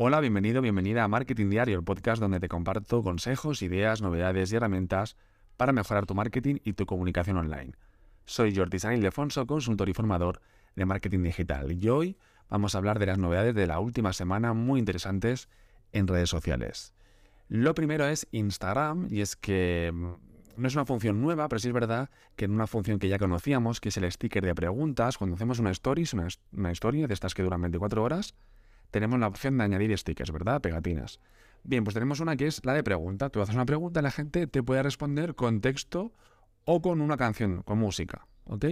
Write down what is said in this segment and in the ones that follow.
Hola, bienvenido, bienvenida a Marketing Diario, el podcast donde te comparto consejos, ideas, novedades y herramientas para mejorar tu marketing y tu comunicación online. Soy Jordi San Ildefonso, consultor y formador de marketing digital, y hoy vamos a hablar de las novedades de la última semana muy interesantes en redes sociales. Lo primero es Instagram, y es que mm, no es una función nueva, pero sí es verdad que en una función que ya conocíamos, que es el sticker de preguntas, cuando hacemos una una, una historia de estas que duran 24 horas, tenemos la opción de añadir stickers, ¿verdad? Pegatinas. Bien, pues tenemos una que es la de pregunta. Tú haces una pregunta y la gente te puede responder con texto o con una canción, con música. ¿Ok?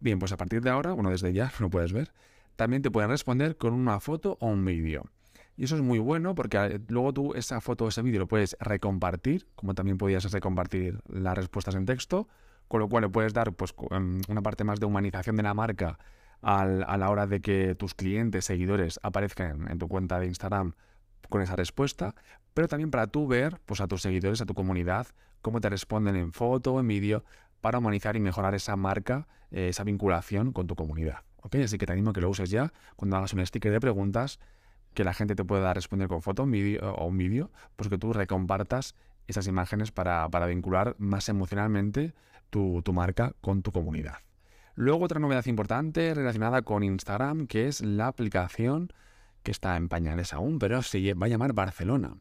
Bien, pues a partir de ahora, bueno, desde ya lo puedes ver, también te pueden responder con una foto o un vídeo. Y eso es muy bueno porque eh, luego tú esa foto o ese vídeo lo puedes recompartir, como también podías recompartir las respuestas en texto, con lo cual le puedes dar pues, em, una parte más de humanización de la marca a la hora de que tus clientes, seguidores aparezcan en tu cuenta de Instagram con esa respuesta, pero también para tú ver pues, a tus seguidores, a tu comunidad, cómo te responden en foto o en vídeo para humanizar y mejorar esa marca, eh, esa vinculación con tu comunidad. Así que te animo a que lo uses ya cuando hagas un sticker de preguntas que la gente te pueda responder con foto o un vídeo, pues que tú recompartas esas imágenes para, vincular más emocionalmente tu marca con tu comunidad. Luego otra novedad importante relacionada con Instagram, que es la aplicación que está en pañales aún, pero se va a llamar Barcelona.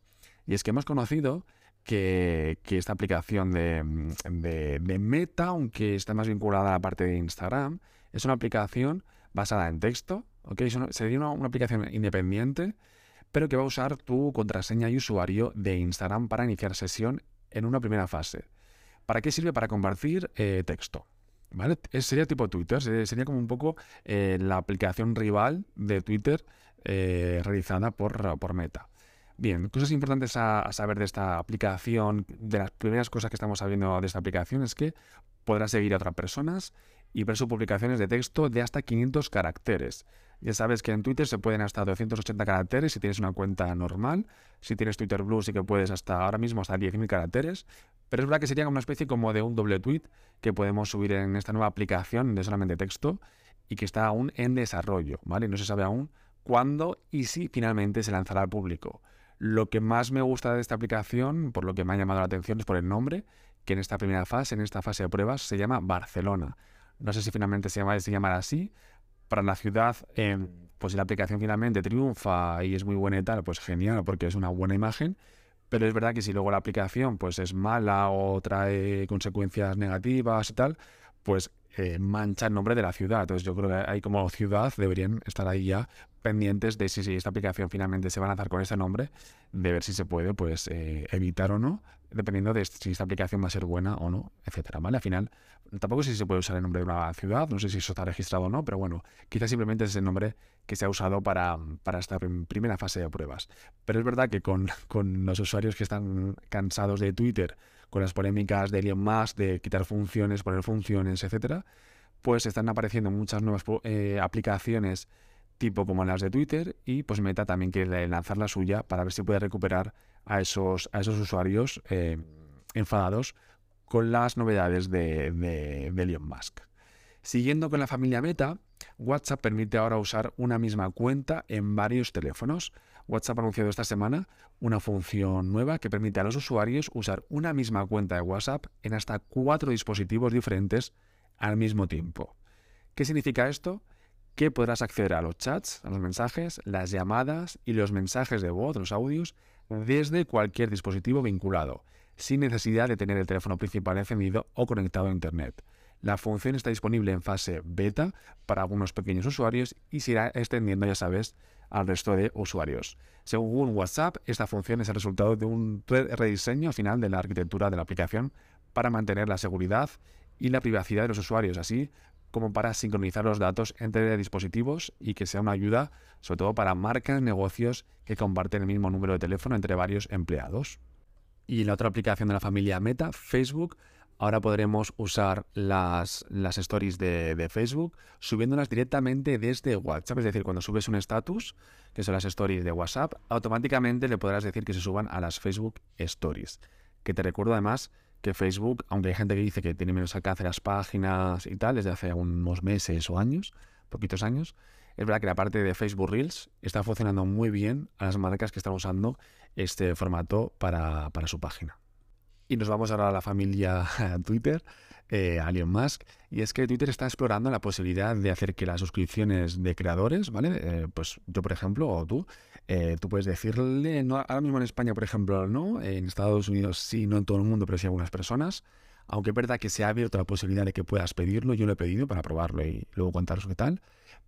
Y es que hemos conocido que, esta aplicación de, Meta, aunque está más vinculada a la parte de Instagram, es una aplicación basada en texto, ¿ok? sería una, una, aplicación independiente, pero que va a usar tu contraseña y usuario de Instagram para iniciar sesión en una primera fase. ¿Para qué sirve? Para compartir eh, texto. ¿Vale? sería tipo Twitter, sería, como un poco eh, la aplicación rival de Twitter eh, realizada por, por, Meta. Bien, cosas importantes a, saber de esta aplicación, de las primeras cosas que estamos sabiendo de esta aplicación es que podrás seguir a otras personas y ver sus publicaciones de texto de hasta 500 caracteres. Ya sabes que en Twitter se pueden hasta 280 caracteres si tienes una cuenta normal. Si tienes Twitter Blue sí que puedes hasta ahora mismo hasta 10.000 caracteres. Pero es verdad que sería como una especie como de un doble tweet que podemos subir en esta nueva aplicación de solamente texto y que está aún en desarrollo, ¿vale? No se sabe aún cuándo y si finalmente se lanzará al público. Lo que más me gusta de esta aplicación, por lo que me ha llamado la atención, es por el nombre, que en esta primera fase, en esta fase de pruebas, se llama Barcelona. No sé si finalmente se, llama, llamará así. Para la ciudad, eh, pues si la aplicación finalmente triunfa y es muy buena y tal, pues genial, porque es una buena imagen. Pero es verdad que si luego la aplicación pues es mala o trae consecuencias negativas y tal, pues eh, mancha el nombre de la ciudad. Entonces yo creo que hay como ciudad deberían estar ahí ya pendientes de si, si esta aplicación finalmente se va a lanzar con ese nombre, de ver si se puede pues eh, evitar o no, dependiendo de si esta aplicación va a ser buena o no, etcétera. ¿Vale? Al final, tampoco sé si se puede usar el nombre de una ciudad, no sé si eso está registrado o no, pero bueno, quizás simplemente es el nombre que se ha usado para, para esta primera fase de pruebas. Pero es verdad que con, con los usuarios que están cansados de Twitter, con las polémicas de Elon Musk, de quitar funciones, poner funciones, etcétera, pues están apareciendo muchas nuevas eh, aplicaciones tipo como las de Twitter y pues Meta también quiere lanzar la suya para ver si puede recuperar a esos, a esos usuarios eh, enfadados con las novedades de, de, de Elon Musk. Siguiendo con la familia Meta, WhatsApp permite ahora usar una misma cuenta en varios teléfonos. WhatsApp ha anunciado esta semana una función nueva que permite a los usuarios usar una misma cuenta de WhatsApp en hasta cuatro dispositivos diferentes al mismo tiempo. ¿Qué significa esto? Que podrás acceder a los chats, a los mensajes, las llamadas y los mensajes de voz, los audios, desde cualquier dispositivo vinculado, sin necesidad de tener el teléfono principal encendido o conectado a Internet. La función está disponible en fase beta para algunos pequeños usuarios y se irá extendiendo, ya sabes, al resto de usuarios. Según WhatsApp, esta función es el resultado de un rediseño final de la arquitectura de la aplicación para mantener la seguridad y la privacidad de los usuarios, así como para sincronizar los datos entre dispositivos y que sea una ayuda, sobre todo para marcas, negocios que comparten el mismo número de teléfono entre varios empleados. Y en la otra aplicación de la familia Meta, Facebook, ahora podremos usar las, las stories de, Facebook subiéndolas directamente desde WhatsApp. Es decir, cuando subes un status, que son las stories de WhatsApp, automáticamente le podrás decir que se suban a las Facebook Stories. Que te recuerdo además que Facebook, aunque hay gente que dice que tiene menos alcance las páginas y tal, desde hace unos meses o años, poquitos años, es verdad que la parte de Facebook Reels está funcionando muy bien a las marcas que están usando este formato para, para su página. Y nos vamos ahora a la familia Twitter, eh, a Elon Musk, y es que Twitter está explorando la posibilidad de hacer que las suscripciones de creadores, ¿vale? Eh, pues yo, por ejemplo, o tú, eh, tú puedes decirle, ahora mismo en España, por ejemplo, no, en Estados Unidos sí, no en todo el mundo, pero sí algunas personas, aunque es verdad que se ha abierto la posibilidad de que puedas pedirlo, yo lo he pedido para probarlo y luego contaros qué tal,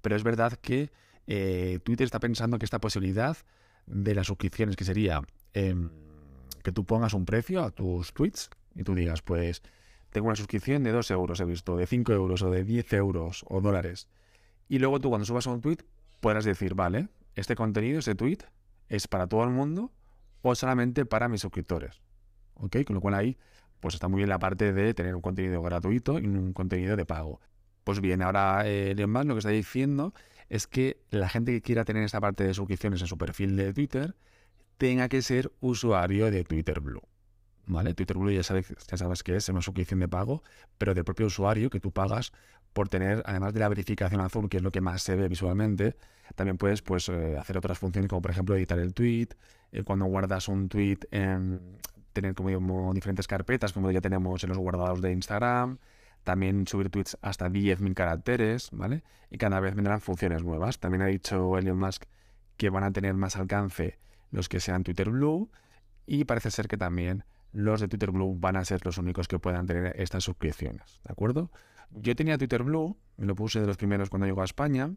pero es verdad que eh, Twitter está pensando que esta posibilidad de las suscripciones, que sería em, que tú pongas un precio a tus tweets y tú digas, pues tengo una suscripción de 2 euros, he visto, de 5 euros o de 10 euros o dólares. Y luego tú cuando subas un tweet podrás decir, vale, este contenido, ese tweet, es para todo el mundo o solamente para mis suscriptores. ¿Ok? Con lo cual ahí pues está muy bien la parte de tener un contenido gratuito y un contenido de pago. Pues bien, ahora eh, Leon lo que está diciendo es que la gente que quiera tener esta parte de suscripciones en su perfil de Twitter tenga que ser usuario de Twitter Blue. ¿Vale? Twitter Blue ya sabes, ya sabes que es una suscripción de pago, pero del propio usuario que tú pagas por tener, además de la verificación azul, que es lo que más se ve visualmente, también puedes pues, eh, hacer otras funciones como por ejemplo editar el tweet, eh, cuando guardas un tweet en tener como, diferentes carpetas, como ya tenemos en los guardados de Instagram, también subir tweets hasta 10.000 caracteres, ¿vale? Y cada vez vendrán funciones nuevas. También ha dicho Elon Musk que van a tener más alcance los que sean Twitter Blue y parece ser que también los de Twitter Blue van a ser los únicos que puedan tener estas suscripciones, ¿de acuerdo? Yo tenía Twitter Blue, me lo puse de los primeros cuando llegó a España.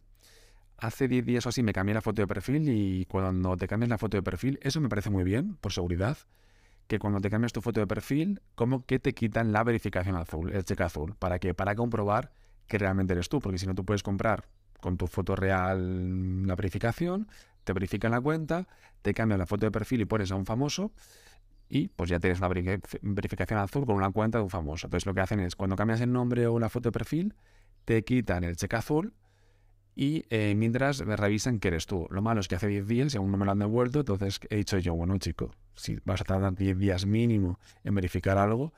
Hace 10 días o así me cambié la foto de perfil y cuando te cambias la foto de perfil, eso me parece muy bien, por seguridad, que cuando te cambias tu foto de perfil, como que te quitan la verificación azul, el cheque azul. ¿Para qué? Para comprobar que realmente eres tú, porque si no tú puedes comprar con tu foto real la verificación, te verifican la cuenta, te cambian la foto de perfil y pones a un famoso y pues ya tienes una verificación azul con una cuenta de un famoso. Entonces lo que hacen es, cuando cambias el nombre o la foto de perfil, te quitan el cheque azul y eh, mientras revisan que eres tú. Lo malo es que hace 10 días y aún no me lo han devuelto, entonces he dicho yo, bueno chico, si vas a tardar 10 días mínimo en verificar algo,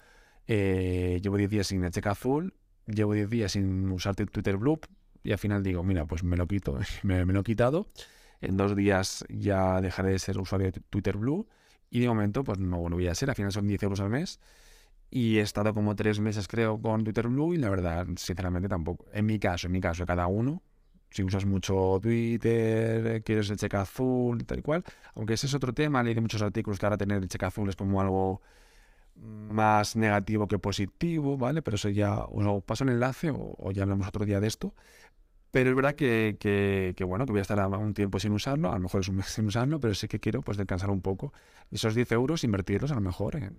eh, llevo 10 días sin el cheque azul, llevo 10 días sin usar Twitter Blue y al final digo, mira, pues me lo quito, me, me lo he quitado. En dos días ya dejaré de ser usuario de Twitter Blue y de momento, pues no, voy a ser, al final son 10 euros al mes. Y he estado como tres meses, creo, con Twitter Blue y la verdad, sinceramente tampoco. En mi caso, en mi caso, cada uno, si usas mucho Twitter, quieres el cheque azul, tal y cual, aunque ese es otro tema, leí de muchos artículos que ahora tener el cheque azul es como algo más negativo que positivo, ¿vale? Pero eso ya, os paso el enlace o, ya hablamos otro día de esto. Pero es verdad que, que, bueno, que voy a estar un tiempo sin usarlo, a lo mejor es un mes sin usarlo, pero sí que quiero pues descansar un poco. Esos 10 euros, invertirlos a lo mejor en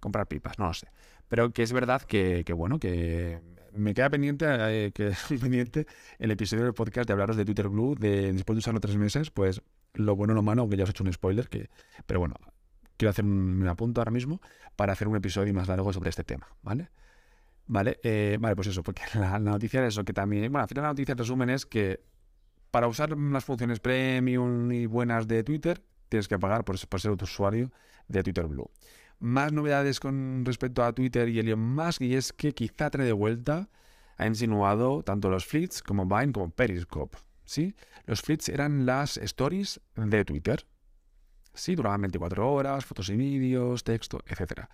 comprar pipas, no lo sé. Pero que es verdad que, que bueno, que me queda pendiente, eh, que pendiente el episodio del podcast de hablaros de Twitter Blue, de después de usarlo tres meses, pues lo bueno lo malo, aunque ya os he hecho un spoiler, que, pero bueno, quiero hacer un, un apunto ahora mismo para hacer un episodio más largo sobre este tema, ¿vale? Vale, eh, vale, pues eso, porque la, noticia es eso, que también, bueno, al final la noticia en resumen es que para usar las funciones premium y buenas de Twitter, tienes que pagar por, por ser usuario de Twitter Blue. Más novedades con respecto a Twitter y Elon Musk, y es que quizá trae de vuelta, ha insinuado tanto los fleets como Vine como Periscope. ¿sí? Los fleets eran las stories de Twitter. Sí, duraban 24 horas, fotos y vídeos, texto, etc.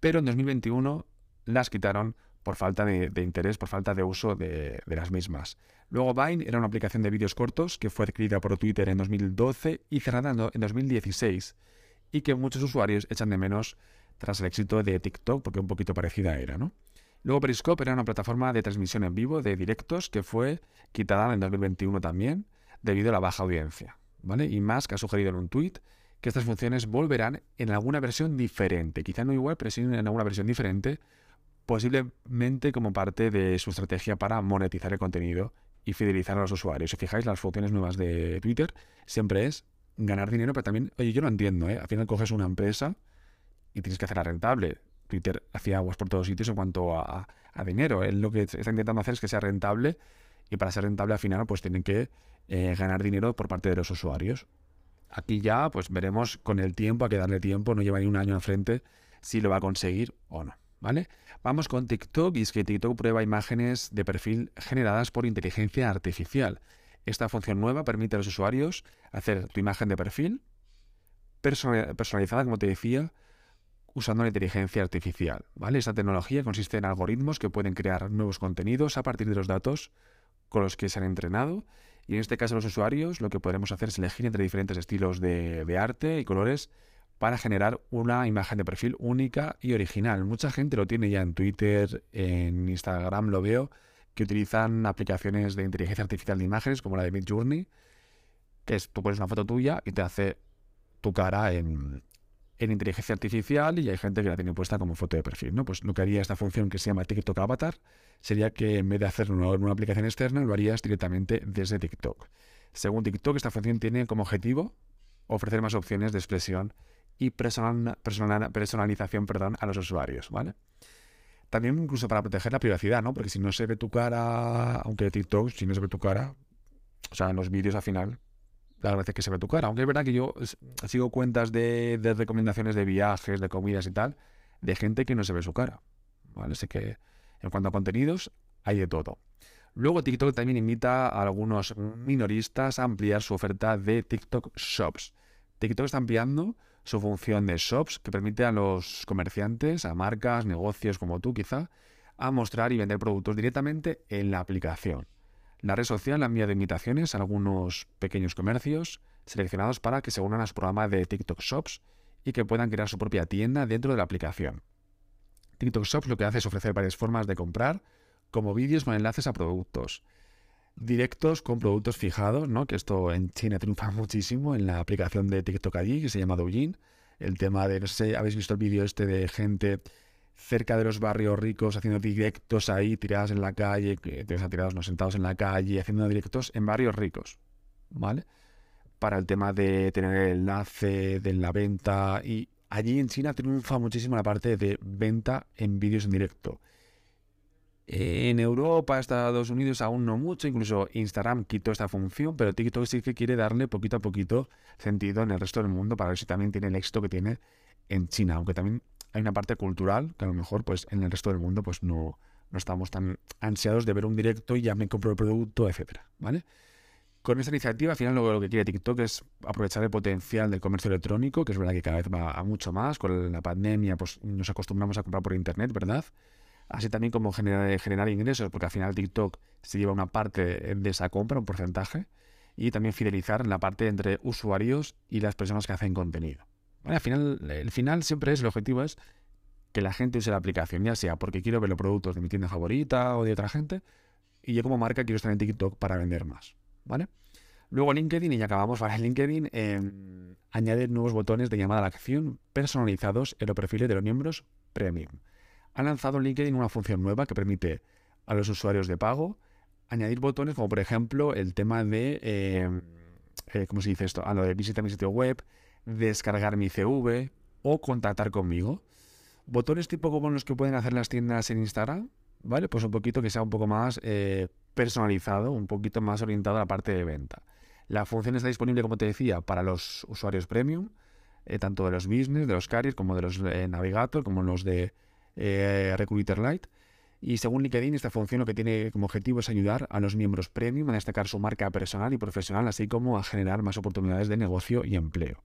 Pero en 2021 las quitaron por falta de, interés, por falta de uso de, las mismas. Luego Vine era una aplicación de vídeos cortos que fue adquirida por Twitter en 2012 y cerrada en 2016 y que muchos usuarios echan de menos tras el éxito de TikTok porque un poquito parecida era, ¿no? Luego Periscope era una plataforma de transmisión en vivo de directos que fue quitada en 2021 también debido a la baja audiencia, ¿vale? Y Musk ha sugerido en un tweet que estas funciones volverán en alguna versión diferente, quizá no igual, pero sí en alguna versión diferente posiblemente como parte de su estrategia para monetizar el contenido y fidelizar a los usuarios. Si fijáis, las funciones nuevas de Twitter siempre es ganar dinero, pero también, oye, yo lo entiendo, ¿eh? al final coges una empresa y tienes que hacerla rentable. Twitter hacía aguas por todos sitios en cuanto a, dinero. Él lo que está intentando hacer es que sea rentable y para ser rentable al final pues tienen que eh, ganar dinero por parte de los usuarios. Aquí ya pues veremos con el tiempo, hay que darle tiempo, no lleva ni un año frente si lo va a conseguir o no. ¿Vale? Vamos con TikTok y es que TikTok prueba imágenes de perfil generadas por inteligencia artificial. Esta función nueva permite a los usuarios hacer tu imagen de perfil personalizada, como te decía, usando la inteligencia artificial. ¿vale? Esta tecnología consiste en algoritmos que pueden crear nuevos contenidos a partir de los datos con los que se han entrenado. Y en este caso los usuarios lo que podremos hacer es elegir entre diferentes estilos de, de arte y colores para generar una imagen de perfil única y original. Mucha gente lo tiene ya en Twitter, en Instagram lo veo, que utilizan aplicaciones de inteligencia artificial de imágenes como la de Midjourney, que es tú pones una foto tuya y te hace tu cara en, inteligencia artificial y hay gente que la tiene puesta como foto de perfil. ¿no? Pues lo que haría esta función que se llama TikTok Avatar sería que en vez de hacerlo en una aplicación externa, lo harías directamente desde TikTok. Según TikTok, esta función tiene como objetivo ofrecer más opciones de expresión y personalización perdón, a los usuarios, ¿vale? También incluso para proteger la privacidad, ¿no? Porque si no se ve tu cara, aunque TikTok, si no se ve tu cara, o sea, en los vídeos al final, la gracia es que se ve tu cara. Aunque es verdad que yo sigo cuentas de, recomendaciones de viajes, de comidas y tal, de gente que no se ve su cara, ¿vale? Así que en cuanto a contenidos, hay de todo. Luego TikTok también invita a algunos minoristas a ampliar su oferta de TikTok Shops. TikTok está ampliando su función de shops que permite a los comerciantes, a marcas, negocios como tú quizá, a mostrar y vender productos directamente en la aplicación. La red social ha enviado invitaciones a algunos pequeños comercios seleccionados para que se unan a su programa de TikTok Shops y que puedan crear su propia tienda dentro de la aplicación. TikTok Shops lo que hace es ofrecer varias formas de comprar, como vídeos con enlaces a productos, directos con productos fijados, ¿no? Que esto en China triunfa muchísimo en la aplicación de TikTok allí, que se llama Douyin. El tema de, no sé, habéis visto el vídeo este de gente cerca de los barrios ricos haciendo directos ahí, tiradas en la calle, que tirados, no sentados en la calle, haciendo directos en barrios ricos, ¿vale? Para el tema de tener el enlace de la venta y allí en China triunfa muchísimo la parte de venta en vídeos en directo. En Europa, Estados Unidos aún no mucho, incluso Instagram quitó esta función, pero TikTok sí que quiere darle poquito a poquito sentido en el resto del mundo para ver si también tiene el éxito que tiene en China, aunque también hay una parte cultural que a lo mejor pues en el resto del mundo pues no, no estamos tan ansiados de ver un directo y ya me compro el producto, etcétera, ¿vale? Con esta iniciativa, al final lo, que quiere TikTok es aprovechar el potencial del comercio electrónico, que es verdad que cada vez va a mucho más. Con la pandemia, pues nos acostumbramos a comprar por internet, ¿verdad? Así también como generar, generar ingresos, porque al final TikTok se lleva una parte de esa compra, un porcentaje, y también fidelizar la parte entre usuarios y las personas que hacen contenido. al final, el final siempre es, el objetivo es que la gente use la aplicación, ya sea porque quiero ver los productos de mi tienda favorita o de otra gente, y yo como marca quiero estar en TikTok para vender más, ¿vale? Luego LinkedIn, y ya acabamos para LinkedIn, eh, añade nuevos botones de llamada a la acción personalizados en los perfiles de los miembros premium ha lanzado LinkedIn una función nueva que permite a los usuarios de pago añadir botones como por ejemplo el tema de, eh, eh, ¿cómo se dice esto? A lo de visitar mi sitio web, descargar mi CV o contactar conmigo. Botones tipo como los que pueden hacer las tiendas en Instagram, ¿vale? Pues un poquito que sea un poco más eh, personalizado, un poquito más orientado a la parte de venta. La función está disponible, como te decía, para los usuarios premium, tanto de los business, de los carriers, como de los navigator, como los de eh, Recruiter Lite. Y según LinkedIn, esta función lo que tiene como objetivo es ayudar a los miembros premium a destacar su marca personal y profesional, así como a generar más oportunidades de negocio y empleo.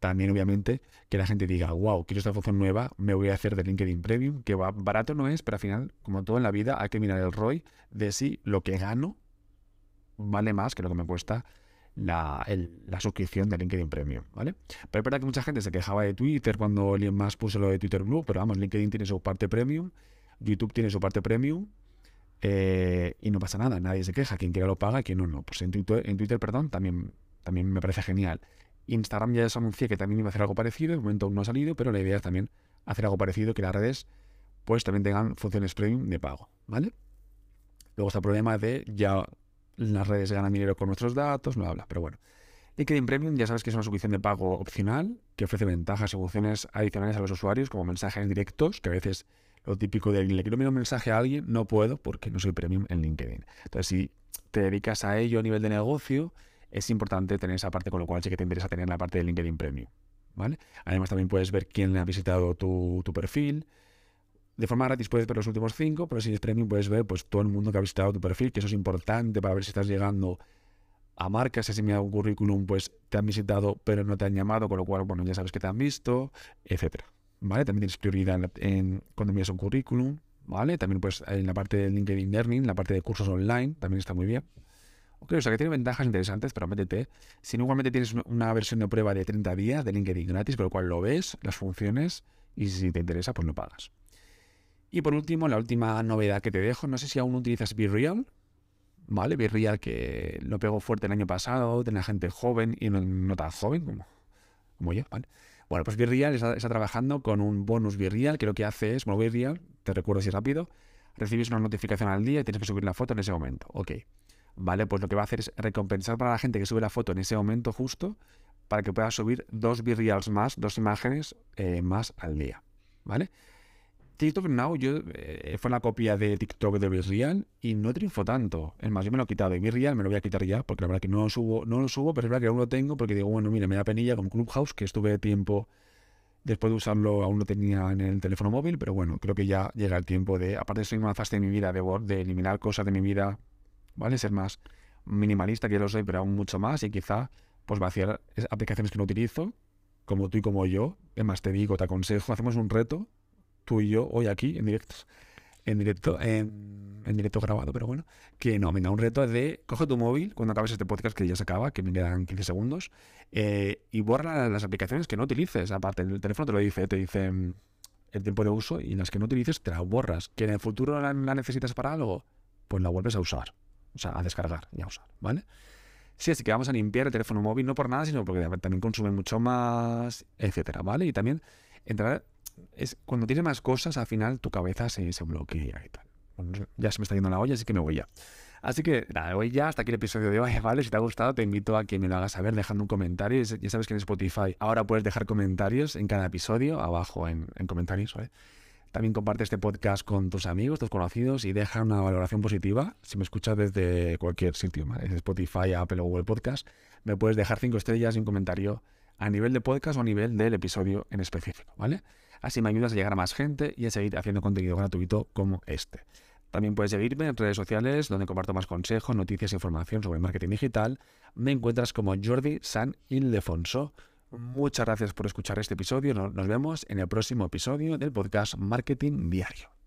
También, obviamente, que la gente diga, wow, quiero esta función nueva, me voy a hacer de LinkedIn Premium, que barato no es, pero al final, como todo en la vida, hay que mirar el ROI de si lo que gano vale más que lo que me cuesta la, suscripción de LinkedIn Premium, ¿vale? Pero es verdad que mucha gente se quejaba de Twitter cuando Elon Musk puso lo de Twitter Blue, pero vamos, LinkedIn tiene su parte Premium, YouTube tiene su parte Premium, eh, y no pasa nada, nadie se queja, quien quiera lo paga, quien no, no. Pues en Twitter, en Twitter perdón, también, también me parece genial. Instagram ya se anuncié que también iba a hacer algo parecido, de momento aún no ha salido, pero la idea es también hacer algo parecido, que las redes pues también tengan funciones premium de pago, ¿vale? Luego está el problema de ya las redes ganan dinero con nuestros datos, no habla, pero bueno. LinkedIn Premium ya sabes que es una suscripción de pago opcional que ofrece ventajas y funciones adicionales a los usuarios como mensajes directos, que a veces lo típico de le quiero enviar un mensaje a alguien, no puedo porque no soy premium en LinkedIn. Entonces, si te dedicas a ello a nivel de negocio, es importante tener esa parte, con lo cual sí que te interesa tener la parte de LinkedIn Premium. ¿vale? Además, también puedes ver quién ha visitado tu, tu perfil, de forma gratis puedes ver los últimos cinco, pero si es premium puedes ver pues todo el mundo que ha visitado tu perfil, que eso es importante para ver si estás llegando a marcas, si da un currículum, pues te han visitado pero no te han llamado, con lo cual, bueno, ya sabes que te han visto, etcétera. ¿Vale? También tienes prioridad en, cuando envías un currículum, ¿vale? También pues en la parte de LinkedIn Learning, la parte de cursos online, también está muy bien. Ok, o sea que tiene ventajas interesantes, pero métete. Si no, igualmente tienes una versión de prueba de 30 días de LinkedIn gratis, por lo cual lo ves, las funciones, y si te interesa, pues lo pagas. Y por último, la última novedad que te dejo, no sé si aún utilizas BeReal, ¿vale? BeReal que lo pegó fuerte el año pasado, tenía gente joven y no, tan joven como, como yo, ¿vale? Bueno, pues BeReal está, está, trabajando con un bonus BeReal que lo que hace es, bueno, BeReal, te recuerdo si rápido, recibes una notificación al día y tienes que subir la foto en ese momento. Ok. ¿vale? Pues lo que va a hacer es recompensar para la gente que sube la foto en ese momento justo para que pueda subir dos virreals más, dos imágenes eh, más al día, ¿vale? TikTok Now yo, eh, fue la copia de TikTok de Virreal y no triunfó tanto. Es más, yo me lo he quitado de Virreal, me lo voy a quitar ya, porque la verdad que no lo subo, no lo subo, pero es verdad que aún lo tengo porque digo, bueno, mira, me da penilla con Clubhouse, que estuve tiempo después de usarlo, aún lo tenía en el teléfono móvil, pero bueno, creo que ya llega el tiempo de, aparte ser una fase de mi vida, de, de eliminar cosas de mi vida ¿vale? Ser más minimalista, que yo lo soy, pero aún mucho más, y quizá pues vaciar aplicaciones que no utilizo, como tú y como yo. Es más, te digo, te aconsejo, hacemos un reto, tú y yo, hoy aquí, en directo, en directo, en, directo grabado, pero bueno, que no, venga, un reto de coge tu móvil cuando acabes este podcast, que ya se acaba, que me quedan 15 segundos, eh, y borra las aplicaciones que no utilices. Aparte, el teléfono te lo dice, te dice mm, el tiempo de uso y las que no utilices te las borras. Que en el futuro la necesitas para algo, pues la vuelves a usar o sea, a descargar y a usar, ¿vale? Sí, así que vamos a limpiar el teléfono móvil, no por nada, sino porque también consume mucho más, etcétera, ¿vale? Y también entrar, es cuando tienes más cosas, al final tu cabeza se, bloquea y tal. Ya se me está yendo la olla, así que me voy ya. Así que nada, voy ya hasta aquí el episodio de hoy, ¿vale? Si te ha gustado, te invito a que me lo hagas saber dejando un comentario. Ya sabes que en Spotify ahora puedes dejar comentarios en cada episodio, abajo en, en comentarios, ¿vale? También comparte este podcast con tus amigos, tus conocidos y deja una valoración positiva. Si me escuchas desde cualquier sitio, Spotify, Apple o Google Podcast, me puedes dejar cinco estrellas y un comentario a nivel de podcast o a nivel del episodio en específico, ¿vale? Así me ayudas a llegar a más gente y a seguir haciendo contenido gratuito como este. También puedes seguirme en redes sociales donde comparto más consejos, noticias e información sobre marketing digital. Me encuentras como Jordi San Ildefonso. Muchas gracias por escuchar este episodio. Nos vemos en el próximo episodio del podcast Marketing Diario.